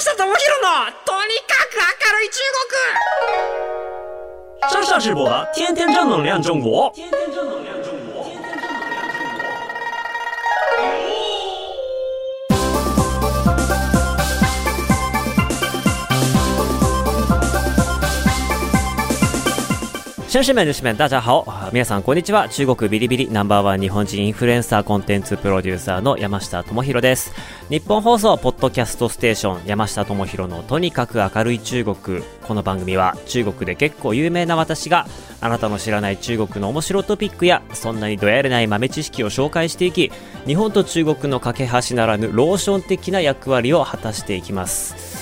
下智博のとにかく明るい中国上下直播的天天正能量中国。天天正能量中国。 国。先生们、女士们、大家好。皆さん、こんにちは。中国ビリビリナンバーワン日本人インフルエンサーコンテンツプロデューサーの山下智博です。日本放送、ポッドキャストステーション、山下智博のとにかく明るい中国。この番組は、中国で結構有名な私が、あなたの知らない中国の面白トピックや、そんなにどやれない豆知識を紹介していき、日本と中国の架け橋ならぬローション的な役割を果たしていきます。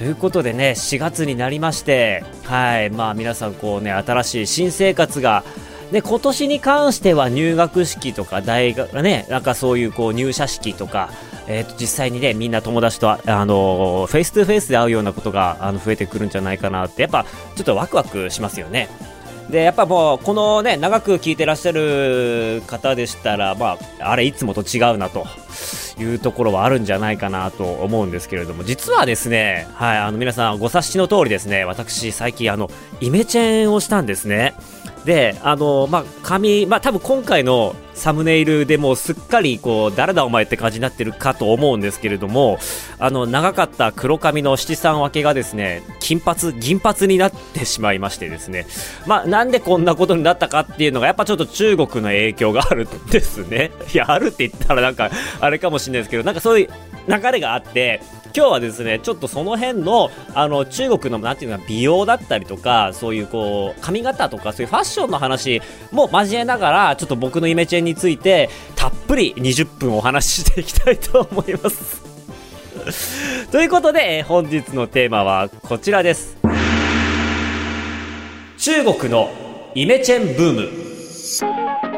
ということでね、4月になりまして、はい、まあ皆さんこうね、新しい新生活が、で、今年に関しては入学式とか大学、ね、なんかそういうこう入社式とか、えっ、と、実際にね、みんな友達と、あの、フェイス2フェイスで会うようなことが、あの、増えてくるんじゃないかなって、やっぱ、ちょっとワクワクしますよね。で、やっぱもう、このね、長く聞いてらっしゃる方でしたら、まあ、あれ、いつもと違うなと。いうところはあるんじゃないかなと思うんですけれども、実はですね、はい、あの皆さんご察しの通りですね、私最近あの、イメチェンをしたんですね。で、あの、まあ、髪、まあ、多分今回のサムネイルでもうすっかりこう、誰だお前って感じになってるかと思うんですけれども、あの、長かった黒髪の七三分けがですね、金髪、銀髪になってしまいましてですね、まあ、なんでこんなことになったかっていうのが、やっぱちょっと中国の影響があるんですね。いや、あるって言ったらなんか、あれかもしれないですけど、なんかそういう流れがあって、今日はですね、ちょっとその辺の、あの、中国の、なんていうのか、美容だったりとか、そういうこう、髪型とか、そういうファッションの話も交えながら、ちょっと僕のイメチェンについて、たっぷり20分お話ししていきたいと思います。ということで、えー本日のテーマはこちらです。中国のイメチェンブーム。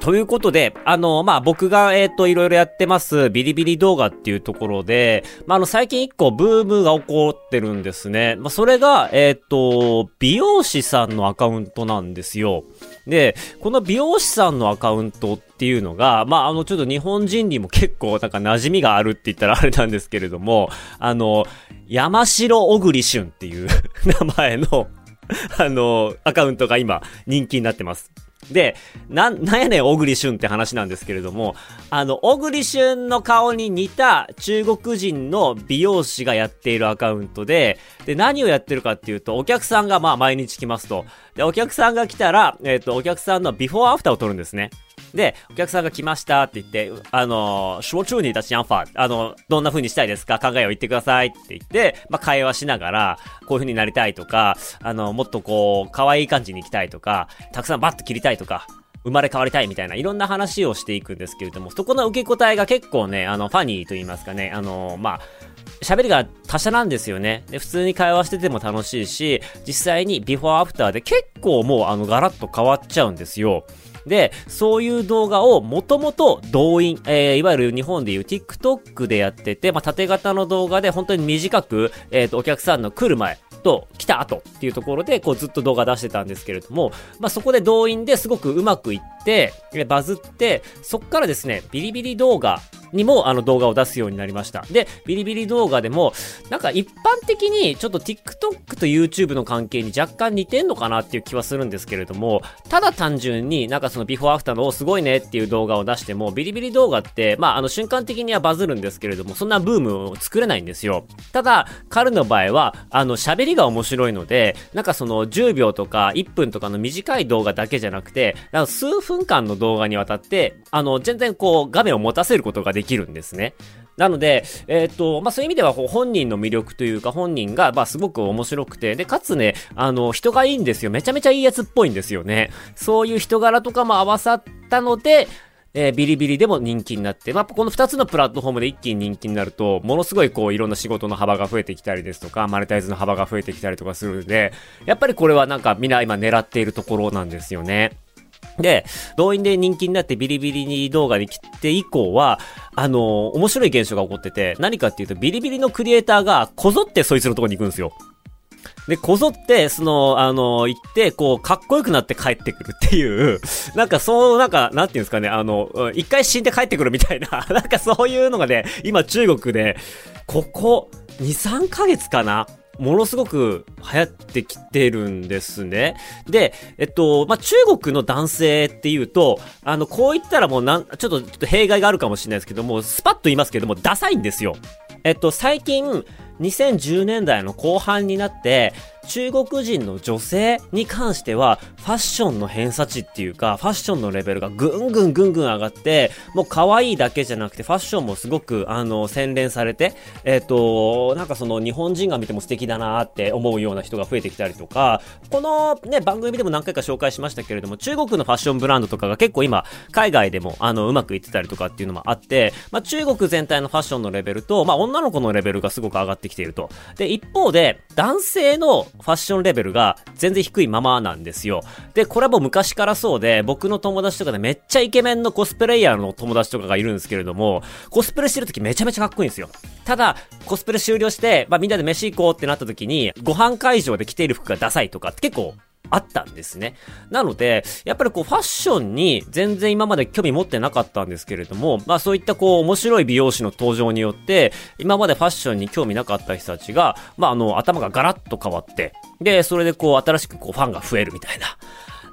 ということで、あの、まあ、僕が、えっ、と、いろいろやってます、ビリビリ動画っていうところで、まあ、あの、最近一個ブームが起こってるんですね。まあ、それが、えっ、と、美容師さんのアカウントなんですよ。で、この美容師さんのアカウントっていうのが、まあ、あの、ちょっと日本人にも結構、なんか馴染みがあるって言ったらあれなんですけれども、あの、山城小栗旬っていう 名前の、あの、アカウントが今人気になってます。で、な、なんやねん、小栗旬って話なんですけれども、あの、小栗旬の顔に似た中国人の美容師がやっているアカウントで、で、何をやってるかっていうと、お客さんがまあ毎日来ますと。で、お客さんが来たら、えっ、と、お客さんのビフォーアフターを撮るんですね。で、お客さんが来ましたって言って、あの、说出你的想法、あの、どんな風にしたいですか？考えを言ってくださいって言って、まあ、会話しながら、こういう風になりたいとか、あの、もっとこう、可愛い感じに行きたいとか、たくさんバッと切りたいとか、生まれ変わりたいみたいな、いろんな話をしていくんですけれども、そこの受け答えが結構ね、あの、ファニーと言いますかね、あの、まあ、喋りが達者なんですよね。で、普通に会話してても楽しいし、実際にビフォーアフターで結構もうあのガラッと変わっちゃうんですよ。で、そういう動画をもともと動員、えー、いわゆる日本でいう TikTok でやってて、まあ、縦型の動画で本当に短く、えっ、と、お客さんの来る前と来た後っていうところで、こうずっと動画出してたんですけれども、まあ、そこで動員ですごくうまくいって、でバズって、そっからですね、ビリビリ動画にもあの動画を出すようになりました。で、ビリビリ動画でも、なんか一般的にちょっと TikTok と YouTube の関係に若干似てんのかなっていう気はするんですけれども、ただ単純になんかそのビフォーアフターのすごいねっていう動画を出しても、ビリビリ動画って、まああの瞬間的にはバズるんですけれども、そんなブームを作れないんですよ。ただ、彼の場合は、あの喋りが面白いので、なんかその10秒とか1分とかの短い動画だけじゃなくて、なんか数分間の動画にわたって、あの全然こう画面を持たせることができるんですね。なので、えっ、と、まあ、そういう意味では、本人の魅力というか、本人が、ま、すごく面白くて、で、かつね、あの、人がいいんですよ。めちゃめちゃいいやつっぽいんですよね。そういう人柄とかも合わさったので、えービリビリでも人気になって、まあ、この2つのプラットフォームで一気に人気になると、ものすごいこう、いろんな仕事の幅が増えてきたりですとか、マネタイズの幅が増えてきたりとかするので、やっぱりこれはなんかみんな今狙っているところなんですよね。で、動員で人気になってビリビリに動画に来て以降は、あのー面白い現象が起こってて、何かっていうと、ビリビリのクリエイターがこぞってそいつのとこに行くんですよ。で、こぞって、その、あの、行って、こう、かっこよくなって帰ってくるっていう、なんかそう、なんか、なんていうんですかね、あの、一回死んで帰ってくるみたいな、なんかそういうのがね、今中国で、ここ2、3ヶ月かなものすごく流行ってきてるんですね。で、えっと、まあ、中国の男性っていうと、あの、こう言ったらもうなん、ちょっと、ちょっと弊害があるかもしれないですけども、スパッと言いますけども、ダサいんですよ。えっと、最近、2010年代の後半になって、中国人の女性に関しては、ファッションの偏差値っていうか、ファッションのレベルがぐんぐんぐんぐん上がって、もう可愛いだけじゃなくて、ファッションもすごく、あの、洗練されて、えっ、ー、と、なんかその日本人が見ても素敵だなって思うような人が増えてきたりとか、このね、番組でも何回か紹介しましたけれども、中国のファッションブランドとかが結構今、海外でも、あの、うまくいってたりとかっていうのもあって、まあ、中国全体のファッションのレベルと、まあ、女の子のレベルがすごく上がってきていると。で、一方で、男性のファッションレベルが全然低いままなんですよ。で、これはもう昔からそうで、僕の友達とかでめっちゃイケメンのコスプレイヤーの友達とかがいるんですけれども、コスプレしてる時めちゃめちゃかっこいいんですよ。ただ、コスプレ終了して、まあみんなで飯行こうってなった時に、ご飯会場で着ている服がダサいとかって結構あったんですね。なので、やっぱりこうファッションに全然今まで興味持ってなかったんですけれども、まあそういったこう面白い美容師の登場によって、今までファッションに興味なかった人たちが、まああの頭がガラッと変わって、で、それでこう新しくこうファンが増えるみたいな。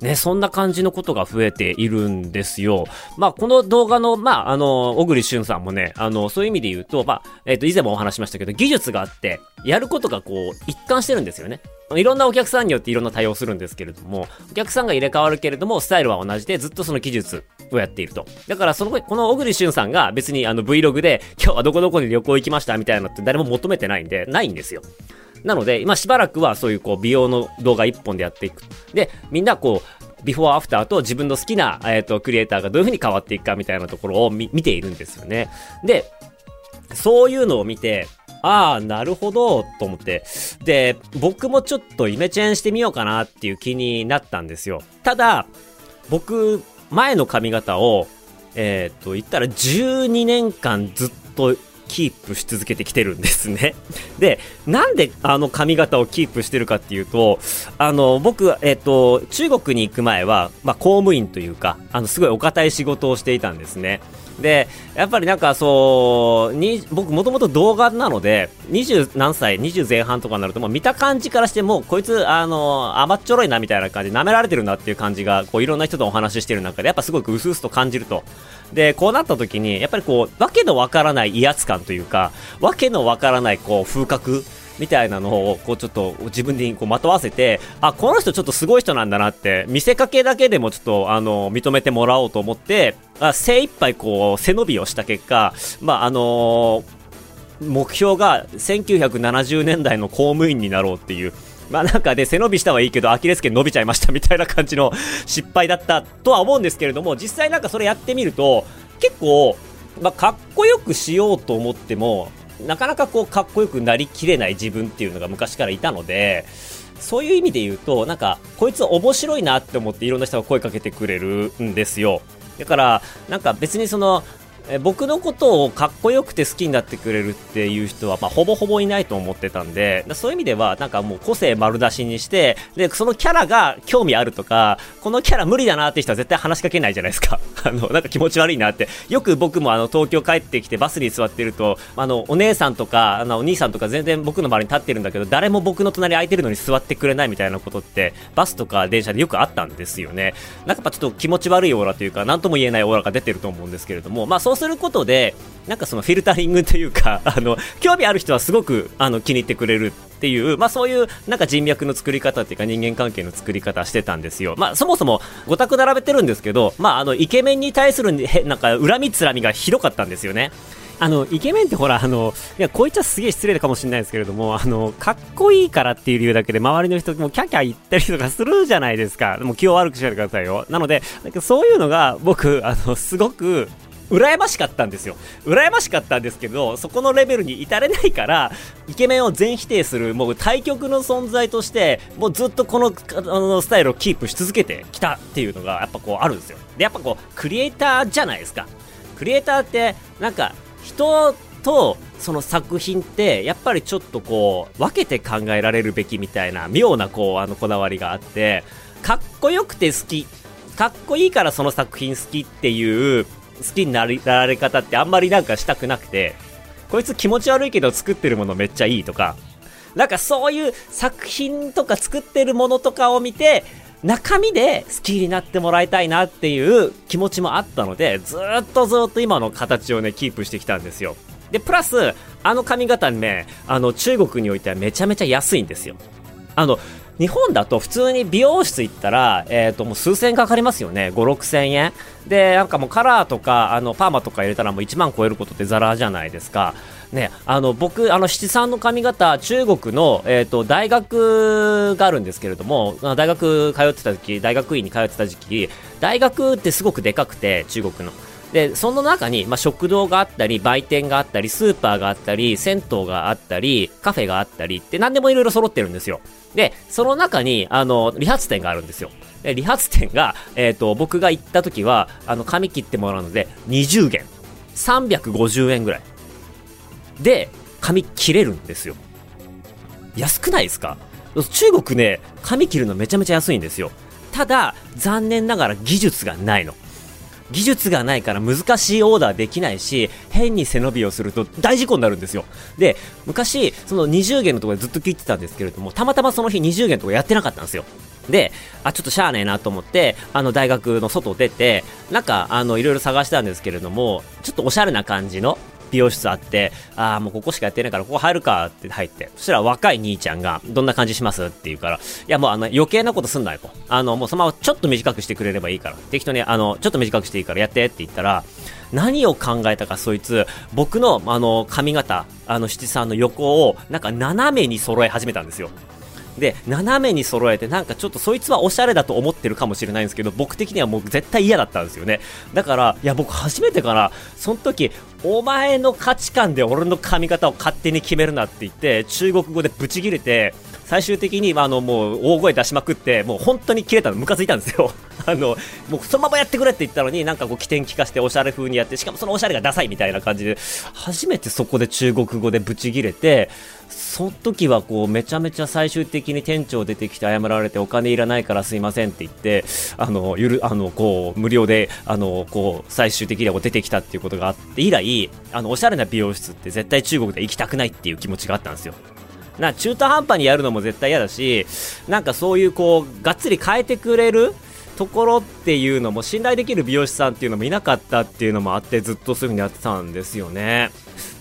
ね、そんな感じのことが増えているんですよ。まあ、この動画の、まあ、あの、小栗旬さんもね、あの、そういう意味で言うと、まあ、えっ、ー、と、以前もお話しましたけど、技術があって、やることがこう、一貫してるんですよね。いろんなお客さんによっていろんな対応するんですけれども、お客さんが入れ替わるけれども、スタイルは同じでずっとその技術をやっていると。だからその、この小栗旬さんが別にあの Vlog で、今日はどこどこに旅行行きましたみたいなのって誰も求めてないんで、ないんですよ。なので、今しばらくはそういうこう美容の動画一本でやっていく。で、みんなこう、ビフォーアフターと自分の好きな、えっ、ー、と、クリエイターがどういう風に変わっていくかみたいなところを見ているんですよね。で、そういうのを見て、ああ、なるほど、と思って。で、僕もちょっとイメチェンしてみようかなっていう気になったんですよ。ただ、僕、前の髪型を、えっ、ー、と、言ったら12年間ずっとキープし続けてきてるんですね。で、なんであの髪型をキープしてるかっていうと、あの、僕、えっ、と、中国に行く前は、まあ、公務員というか、あの、すごいお堅い仕事をしていたんですね。で、やっぱりなんかそう、に僕もともと動画なので、20何歳、20前半とかになると、もう見た感じからしても、こいつ、あの、甘っちょろいなみたいな感じで舐められてるなっていう感じが、こういろんな人とお話ししてる中で、やっぱすごく薄々と感じると。で、こうなった時に、やっぱりこう、わけのわからない威圧感というか、わけのわからないこう、風格みたいなのを、こうちょっと自分にこうまとわせて、あ、この人ちょっとすごい人なんだなって、見せかけだけでもちょっと、あの、認めてもらおうと思って、あ精一杯こう、背伸びをした結果、まあ、あのー、目標が1970年代の公務員になろうっていう、まあなんか、ね、背伸びしたはいいけど、アキレス腱伸びちゃいましたみたいな感じの失敗だったとは思うんですけれども、実際なんかそれやってみると、結構、まあ、かっこよくしようと思っても、なかなかこう、かっこよくなりきれない自分っていうのが昔からいたので、そういう意味で言うと、なんか、こいつ面白いなって思っていろんな人が声かけてくれるんですよ。だから、なんか別にその、え僕のことをかっこよくて好きになってくれるっていう人は、まあ、ほぼほぼいないと思ってたんで、そういう意味では、なんかもう個性丸出しにして、で、そのキャラが興味あるとか、このキャラ無理だなって人は絶対話しかけないじゃないですか。あの、なんか気持ち悪いなって。よく僕もあの、東京帰ってきてバスに座ってると、あの、お姉さんとか、あの、お兄さんとか全然僕の周りに立ってるんだけど、誰も僕の隣空いてるのに座ってくれないみたいなことって、バスとか電車でよくあったんですよね。なんかやっぱちょっと気持ち悪いオーラというか、なんとも言えないオーラが出てると思うんですけれども、まあそうすることで、なんかそのフィルタリングというか、あの、興味ある人はすごく、あの、気に入ってくれるっていう、まあそういう、なんか人脈の作り方っていうか人間関係の作り方してたんですよ。まあそもそも、ごたく並べてるんですけど、まああの、イケメンに対する、なんか、恨みつらみがひどかったんですよね。あの、イケメンってほら、あの、いや、こいっちゃすげえ失礼かもしれないですけれども、あの、かっこいいからっていう理由だけで周りの人もキャキャ言ったりとかするじゃないですか。でも気を悪くしないでくださいよ。なので、そういうのが僕、あの、すごく、羨ましかったんですよ。羨ましかったんですけど、そこのレベルに至れないから、イケメンを全否定する、もう対極の存在として、もうずっとこのあのスタイルをキープし続けてきたっていうのが、やっぱこうあるんですよ。で、やっぱこう、クリエイターじゃないですか。クリエイターって、なんか、人とその作品ってやっぱりちょっとこう分けて考えられるべきみたいな妙なこうあのこだわりがあってかっこよくて好きかっこいいからその作品好きっていう好きになられ方ってあんまりなんかしたくなくて、こいつ気持ち悪いけど作ってるものめっちゃいいとか、なんかそういう作品とか作ってるものとかを見て、中身で好きになってもらいたいなっていう気持ちもあったので、ずっとずっと今の形をね、キープしてきたんですよ。で、プラス、あの髪型ね、あの、中国においてはめちゃめちゃ安いんですよ。あの、日本だと普通に美容室行ったら、えっ、ー、と、もう数千円かかりますよね。5、6千円。で、なんかもうカラーとか、あの、パーマとか入れたらもう1万超えることってザラじゃないですか。ね、あの、僕、あの、七三の髪型、中国の、えっ、ー、と、大学があるんですけれども、大学通ってた時、大学院に通ってた時期、大学ってすごくでかくて、中国の。で、その中に、まあ、食堂があったり、売店があったり、スーパーがあったり、銭湯があったり、カフェがあったりって何でもいろいろ揃ってるんですよ。で、その中に、あの、理髪店があるんですよ。で、理髪店が、えっ、ー、と、僕が行った時は、あの、髪切ってもらうので、20元。350円ぐらい。で、髪切れるんですよ。安くないですか？中国ね、髪切るのめちゃめちゃ安いんですよ。ただ、残念ながら技術がないの。技術がないから難しいオーダーできないし、変に背伸びをすると大事故になるんですよ。で、昔、その20弦のところでずっと切ってたんですけれども、たまたまその日20弦のとこやってなかったんですよ。で、あ、ちょっとしゃあねえなと思って、あの、大学の外出て、なんか、あの、いろいろ探したんですけれども、ちょっとおしゃれな感じの、美容室あって、ああ、もうここしかやってないからここ入るかって入って、そしたら若い兄ちゃんが、どんな感じします？って言うから、いやもうあの余計なことすんなよと。あの、もうそのままちょっと短くしてくれればいいから。適当に、あの、ちょっと短くしていいからやってって言ったら、何を考えたかそいつ、僕のあの髪型、あの七三の横をなんか斜めに揃え始めたんですよ。で、斜めに揃えて、なんかちょっとそいつはおしゃれだと思ってるかもしれないんですけど、僕的にはもう絶対嫌だったんですよね。だから、いや、僕初めてから、その時、お前の価値観で俺の髪型を勝手に決めるなって言って、中国語でブチギレて、最終的に、あの、もう、大声出しまくって、もう本当に切れたの、ムカついたんですよ。あの、もうそのままやってくれって言ったのに、なんかこう、起点聞かしておしゃれ風にやって、しかもそのおしゃれがダサいみたいな感じで、初めてそこで中国語でブチギレて、その時はこう、めちゃめちゃ最終的に店長出てきて謝られて、お金いらないからすいませんって言って、あの、ゆる、あの、こう、無料で、あの、こう、最終的にはこう出てきたっていうことがあって以来、あの、おしゃれな美容室って絶対中国で行きたくないっていう気持ちがあったんですよ。な中途半端にやるのも絶対嫌だし、なんかそういうこう、がっつり変えてくれるところっていうのも信頼できる美容師さんっていうのもいなかったっていうのもあってずっとそういう風にやってたんですよね。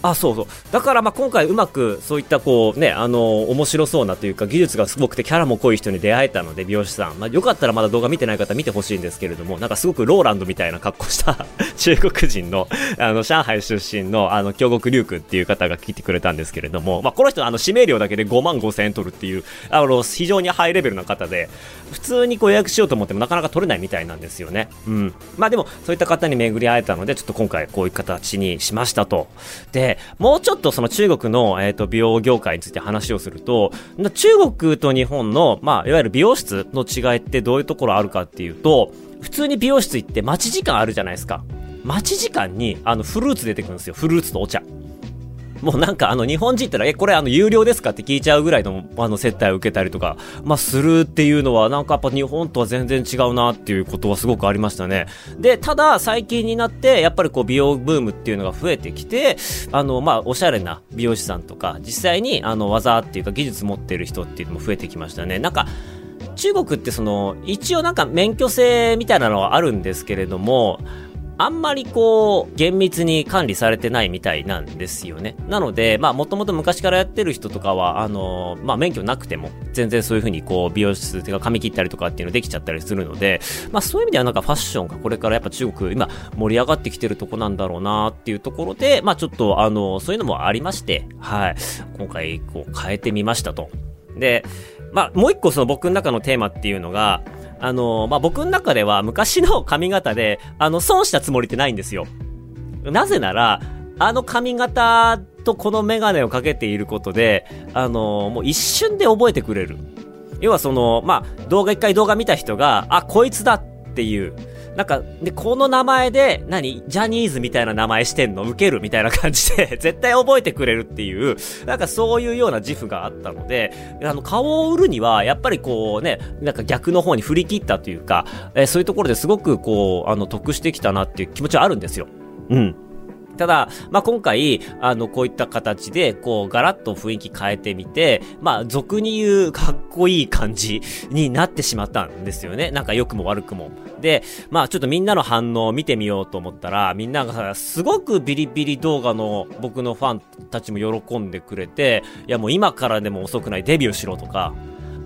あそうそうだからまあ今回うまくそういったこうねあの面白そうなというか技術がすごくてキャラも濃い人に出会えたので美容師さん、まあ、よかったらまだ動画見てない方見てほしいんですけれどもなんかすごくローランドみたいな格好した中国人のあの上海出身のあの京極龍君っていう方が来てくれたんですけれども、まあ、この人あの指名料だけで5万5千円取るっていうあの非常にハイレベルな方で普通にこう予約しようと思ってもなかなか取れないみたいなんですよね。うん。まあでもそういった方に巡り会えたのでちょっと今回こういう形にしましたと。で、もうちょっとその中国の、えっ、ー、と、美容業界について話をすると、中国と日本の、まあ、いわゆる美容室の違いってどういうところあるかっていうと、普通に美容室行って待ち時間あるじゃないですか。待ち時間に、あの、フルーツ出てくるんですよ。フルーツとお茶。もうなんかあの日本人ったら、え、これあの有料ですかって聞いちゃうぐらいのあの接待を受けたりとか、まあするっていうのはなんかやっぱ日本とは全然違うなっていうことはすごくありましたね。で、ただ最近になってやっぱりこう美容ブームっていうのが増えてきて、あのまあおしゃれな美容師さんとか、実際にあの技っていうか技術持ってる人っていうのも増えてきましたね。なんか、中国ってその、一応なんか免許制みたいなのはあるんですけれども、あんまりこう、厳密に管理されてないみたいなんですよね。なので、まあ、もともと昔からやってる人とかは、あの、まあ、免許なくても、全然そういうふうにこう、美容室ていうか髪切ったりとかっていうのできちゃったりするので、まあ、そういう意味ではなんかファッションがこれからやっぱ中国、今、盛り上がってきてるとこなんだろうなっていうところで、まあ、ちょっと、あの、そういうのもありまして、はい。今回、こう、変えてみましたと。で、まあ、もう一個その僕の中のテーマっていうのが、あの、まあ、僕の中では昔の髪型で、あの、損したつもりってないんですよ。なぜなら、あの髪型とこのメガネをかけていることで、あの、もう一瞬で覚えてくれる。要はその、まあ、動画一回動画見た人が、あ、こいつだっていう、なんか、で、この名前で、何？ジャニーズみたいな名前してんの？受けるみたいな感じで 絶対覚えてくれるっていう、なんかそういうような自負があったので、あの、顔を売るには、やっぱりこうね、なんか逆の方に振り切ったというか、えー、そういうところですごくこう、あの、得してきたなっていう気持ちはあるんですよ。うん。ただ、まあ、今回、あの、こういった形で、こう、ガラッと雰囲気変えてみて、まあ、俗に言うかっこいい感じになってしまったんですよね。なんか良くも悪くも。で、まあ、ちょっとみんなの反応を見てみようと思ったら、みんながすごくビリビリ動画の僕のファンたちも喜んでくれて、いやもう今からでも遅くないデビューしろとか、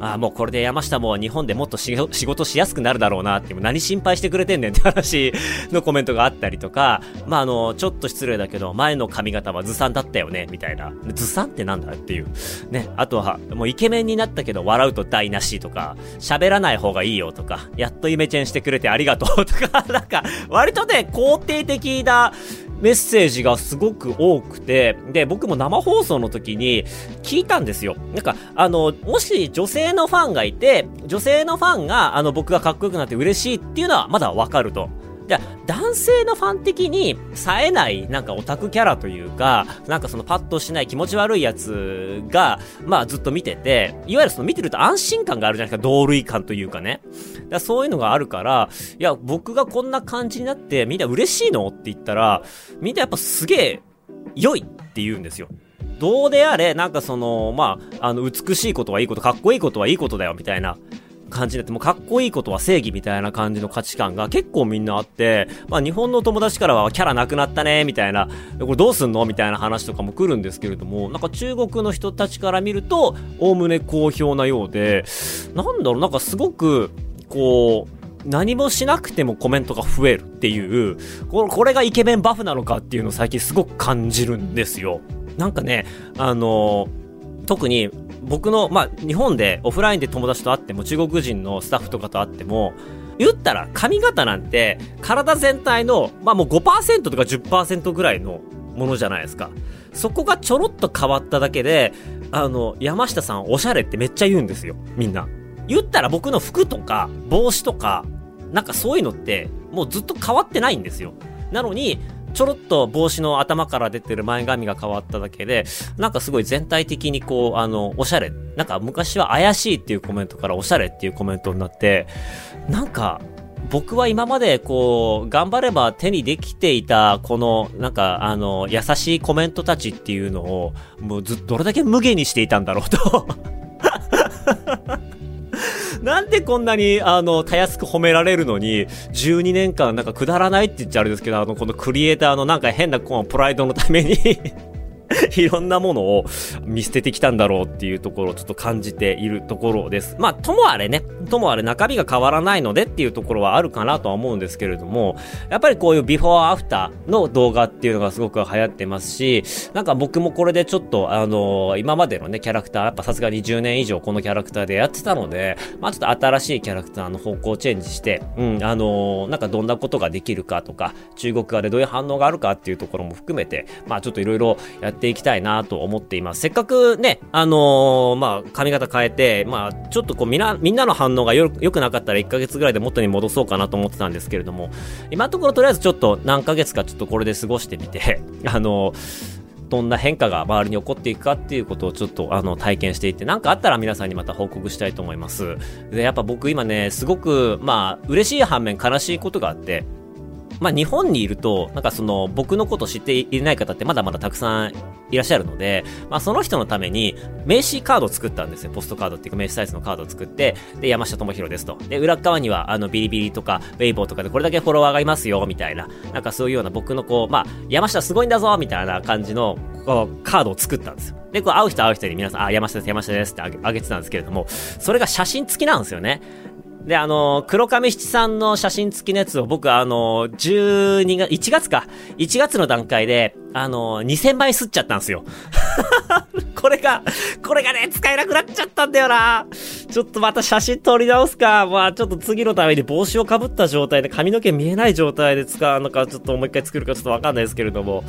ああ、もうこれで山下も日本でもっと仕事しやすくなるだろうなって、何心配してくれてんねんって話のコメントがあったりとか、まあ、あの、ちょっと失礼だけど、前の髪型はずさんだったよね、みたいな。ずさんってなんだっていう。ね。あとは、もうイケメンになったけど笑うと台無しとか、喋らない方がいいよとか、やっとイメチェンしてくれてありがとうとか、なんか、割とね、肯定的なメッセージがすごく多くて、で、僕も生放送の時に聞いたんですよ。なんか、あの、もし女性のファンがいて、女性のファンが、あの、僕がかっこよくなって嬉しいっていうのはまだわかると。じゃ男性のファン的に冴えないなんかオタクキャラというか、なんかそのパッとしない気持ち悪いやつが、まあずっと見てて、いわゆるその見てると安心感があるじゃないですか、同類感というかね。だそういうのがあるから、いや、僕がこんな感じになってみんな嬉しいのって言ったら、みんなやっぱすげえ良いって言うんですよ。どうであれ、なんかその、まあ、あの、美しいことはいいこと、かっこいいことはいいことだよ、みたいな。感じになって、もうかっこいいことは正義みたいな感じの価値観が結構みんなあって、まあ日本の友達からはキャラなくなったね、みたいな、これどうすんのみたいな話とかも来るんですけれども、なんか中国の人たちから見ると、おおむね好評なようで、なんだろう、なんかすごく、こう、何もしなくてもコメントが増えるっていう、これがイケメンバフなのかっていうのを最近すごく感じるんですよ。なんかね、あの特に僕の、まあ、日本でオフラインで友達と会っても、中国人のスタッフとかと会っても、言ったら髪型なんて、体全体の、まあもう5%とか10%ぐらいのものじゃないですか。そこがちょろっと変わっただけで、あの、山下さんおしゃれってめっちゃ言うんですよ、みんな。言ったら僕の服とか帽子とか、なんかそういうのって、もうずっと変わってないんですよ。なのに、ちょろっと帽子の頭から出てる前髪が変わっただけで、なんかすごい全体的にこう、あの、おしゃれ。なんか昔は怪しいっていうコメントからおしゃれっていうコメントになって、なんか、僕は今までこう、頑張れば手にできていた、この、なんか、あの、優しいコメントたちっていうのを、もうずっとどれだけ無限にしていたんだろうとなんでこんなに、あの、たやすく褒められるのに、12年間なんかくだらないって言っちゃあれですけど、あの、このクリエイターのなんか変なこのプライドのために いろんなものを見捨ててきたんだろうっていうところをちょっと感じているところです。まあ、ともあれね、ともあれ中身が変わらないのでっていうところはあるかなとは思うんですけれども、やっぱりこういうビフォーアフターの動画っていうのがすごく流行ってますし、なんか僕もこれでちょっと、あのー、今までのね、キャラクター、やっぱさすがに10年以上このキャラクターでやってたので、まあちょっと新しいキャラクターの方向チェンジして、うん、あのー、なんかどんなことができるかとか、中国側でどういう反応があるかっていうところも含めて、まあちょっといろいろやっていきたいなと思っています。せっかくね、あのー、まあ、髪型変えて、まあ、ちょっとこう、みな、みんなの反応がよ、良くなかったら1ヶ月ぐらいで元に戻そうかなと思ってたんですけれども、今のところとりあえずちょっと何ヶ月かちょっとこれで過ごしてみて、あのーどんな変化が周りに起こっていくかっていうことをちょっとあの体験していって、なんかあったら皆さんにまた報告したいと思います。で、やっぱ僕今ね、すごく、まあ、嬉しい反面悲しいことがあって、まあ、日本にいると、なんかその、僕のこと知っていない方ってまだまだたくさんいらっしゃるので、まあ、その人のために、名刺カードを作ったんですよ。ポストカードっていうか名刺サイズのカードを作って、で、山下智博ですと。で、裏側には、あの、ビリビリとか、ウェイボーとかでこれだけフォロワーがいますよ、みたいな。なんかそういうような僕のこう、まあ、山下すごいんだぞ、みたいな感じの、こう、カードを作ったんですよ。で、こう、会う人会う人に皆さん、あ、山下です、山下ですってあげてたんですけれども、それが写真付きなんですよね。で、あの、黒亀七さんの写真付きのやつを僕、あの、12月、1月か。1月の段階で、あの、2000枚吸っちゃったんですよ。これが、これがね、使えなくなっちゃったんだよな。ちょっとまた写真撮り直すか。まあ、ちょっと次のために帽子をかぶった状態で髪の毛見えない状態で使うのか、ちょっともう一回作るかちょっとわかんないですけれども。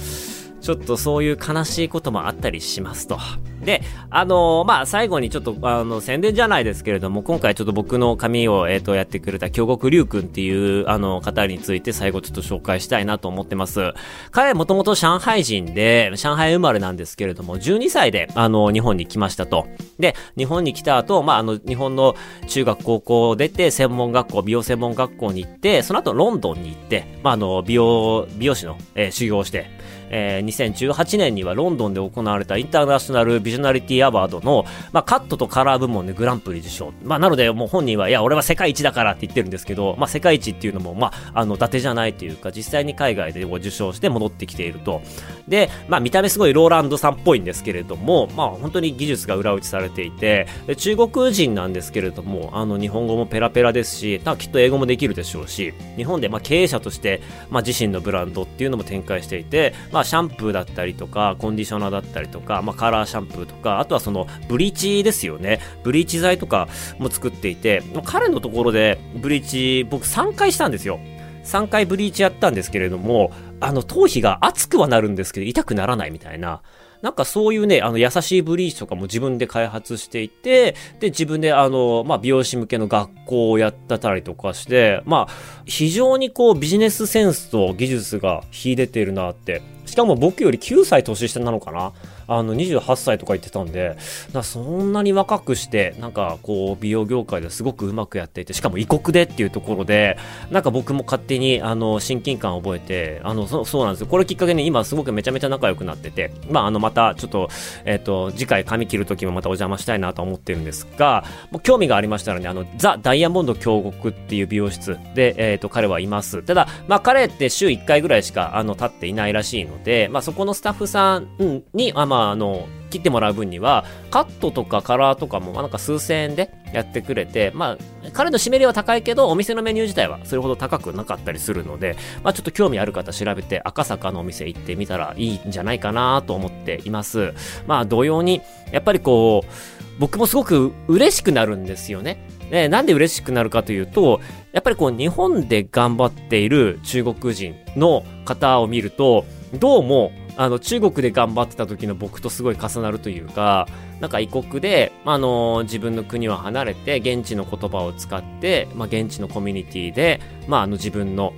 ちょっとそういう悲しいこともあったりしますと。で、あのー、まあ、最後にちょっと、あの、宣伝じゃないですけれども、今回ちょっと僕の髪を、えっ、ー、と、やってくれた京極龍君っていう、あの、方について最後ちょっと紹介したいなと思ってます。彼もともと上海人で、上海生まれなんですけれども、12歳で、あの、日本に来ましたと。で、日本に来た後、まあ、あの、日本の中学高校を出て、専門学校、美容専門学校に行って、その後ロンドンに行って、まあ、あの、美容、美容師の、えー、修行をして、えー、2018年にはロンドンで行われたインターナショナルビジョナリティアワードの、まあ、カットとカラー部門でグランプリ受賞。まあ、なので、もう本人は、いや、俺は世界一だからって言ってるんですけど、まあ、世界一っていうのも、まあ、あの、伊達じゃないというか、実際に海外で受賞して戻ってきていると。で、まあ、見た目すごいローランドさんっぽいんですけれども、まあ、本当に技術が裏打ちされていて、中国人なんですけれども、あの、日本語もペラペラですし、きっと英語もできるでしょうし、日本で、まあ、経営者として、まあ、自身のブランドっていうのも展開していて、まあ、シャンプーだったりとか、コンディショナーだったりとか、まあ、カラーシャンプーとか、あとはその、ブリーチですよね。ブリーチ剤とかも作っていて、彼のところで、ブリーチ、僕3回したんですよ。3回ブリーチやったんですけれども、あの、頭皮が熱くはなるんですけど、痛くならないみたいな。なんかそういうね、あの、優しいブリーチとかも自分で開発していて、で、自分であの、まあ、美容師向けの学校をやったたりとかして、まあ、非常にこう、ビジネスセンスと技術が秀でてるなって。しかも僕より9歳年下なのかな？あの、28歳とか言ってたんで、そんなに若くして、なんかこう、美容業界ですごくうまくやっていて、しかも異国でっていうところで、なんか僕も勝手に、あの、親近感を覚えて、あの、そそうなんですよ。これきっかけに今すごくめちゃめちゃ仲良くなってて、まあ、あの、またちょっと、えっ、ー、と、次回髪切る時もまたお邪魔したいなと思ってるんですが、もう興味がありましたらね、あの、ザ・ダイヤモンド京極っていう美容室で、えっ、ー、と、彼はいます。ただ、まあ、彼って週1回ぐらいしか、あの、立っていないらしいので、まあ、そこのスタッフさんに、あまあ、あの、切ってもらう分には、カットとかカラーとかも、なんか数千円でやってくれて、まあ、彼の締め料は高いけど、お店のメニュー自体はそれほど高くなかったりするので、まあ、ちょっと興味ある方調べて、赤坂のお店行ってみたらいいんじゃないかなと思っています。まあ、同様に、やっぱりこう、僕もすごく嬉しくなるんですよね。ね、なんで嬉しくなるかというと、やっぱりこう日本で頑張っている中国人の方を見ると、どうもあの、中国で頑張ってた時の僕とすごい重なるというか、なんか異国で、あの、自分の国は離れて、現地の言葉を使って、まあ、現地のコミュニティで、まあ、あの、自分の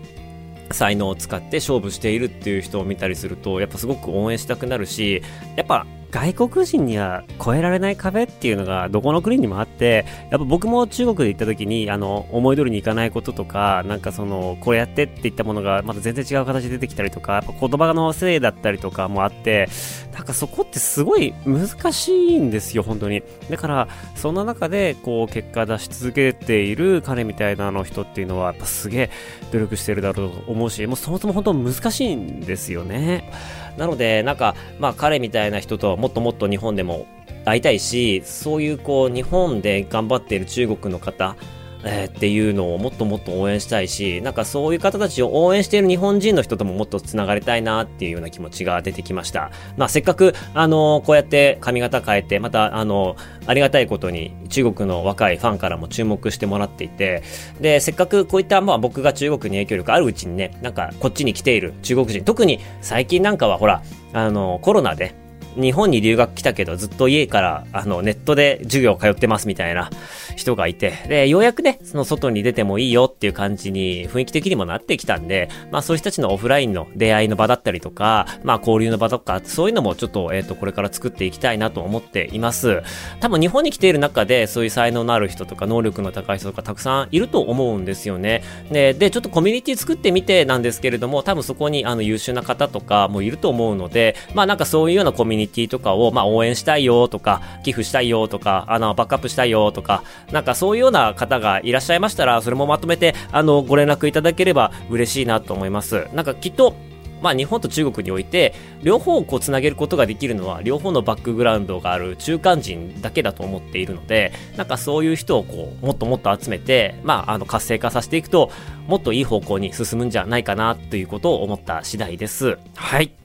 才能を使って勝負しているっていう人を見たりすると、やっぱすごく応援したくなるし、やっぱ外国人には越えられない壁っていうのがどこの国にもあって、やっぱ僕も中国で行った時に、あの、思い通りにいかないこととか、なんかその、これやってって言ったものがまた全然違う形で出てきたりとか、やっぱ言葉のせいだったりとかもあって、なんかそこってすごい難しいんですよ、本当に。だから、そんな中で、こう、結果出し続けている彼みたいなの人っていうのは、やっぱすげえ努力してるだろうと思うし、もうそもそも本当難しいんですよね。なので、なんか、まあ彼みたいな人とはもっともっと日本でも会いたいし、そういうこう日本で頑張っている中国の方、えー、っていうのをもっともっと応援したいし、なんかそういう方たちを応援している日本人の人とももっと繋がりたいなっていうような気持ちが出てきました。まあせっかく、あのこうやって髪型変えて、また、あのありがたいことに中国の若いファンからも注目してもらっていて、で、せっかくこういった、まあ僕が中国に影響力あるうちにね、なんかこっちに来ている中国人、特に最近なんかはほら、あの、コロナで、日本に留学来たけどずっと家からあのネットで授業通ってますみたいな人がいて、で、ようやくね、その外に出てもいいよっていう感じに雰囲気的にもなってきたんで、まあそういう人たちのオフラインの出会いの場だったりとか、まあ交流の場とか、そういうのもちょっと、えっ、ー、と、これから作っていきたいなと思っています。多分日本に来ている中で、そういう才能のある人とか能力の高い人とかたくさんいると思うんですよね。で、で、ちょっとコミュニティ作ってみてなんですけれども、多分そこにあの優秀な方とかもいると思うので、まあなんかそういうようなコミュニティとかを、まあ応援したいよとか、寄付したいよとか、あの、バックアップしたいよとか、なんかそういうような方がいらっしゃいましたら、それもまとめて、あの、ご連絡いただければ嬉しいなと思います。なんかきっと、まあ日本と中国において、両方をこうつなげることができるのは、両方のバックグラウンドがある中間人だけだと思っているので、なんかそういう人をこう、もっともっと集めて、まああの活性化させていくと、もっといい方向に進むんじゃないかなということを思った次第です。はい。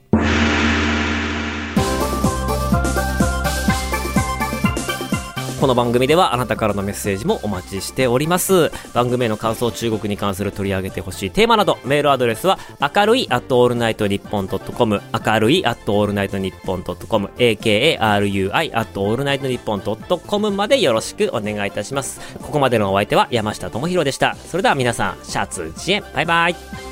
この番組ではあなたからのメッセージもお待ちしております。番組への感想、中国に関する取り上げてほしいテーマなど、メールアドレスは、明るい at allnightnippon.com、明るい at allnightnippon.com、akarui at allnightnippon.com までよろしくお願いいたします。ここまでのお相手は山下智博でした。それでは皆さん、シャツジエン、バイバイ。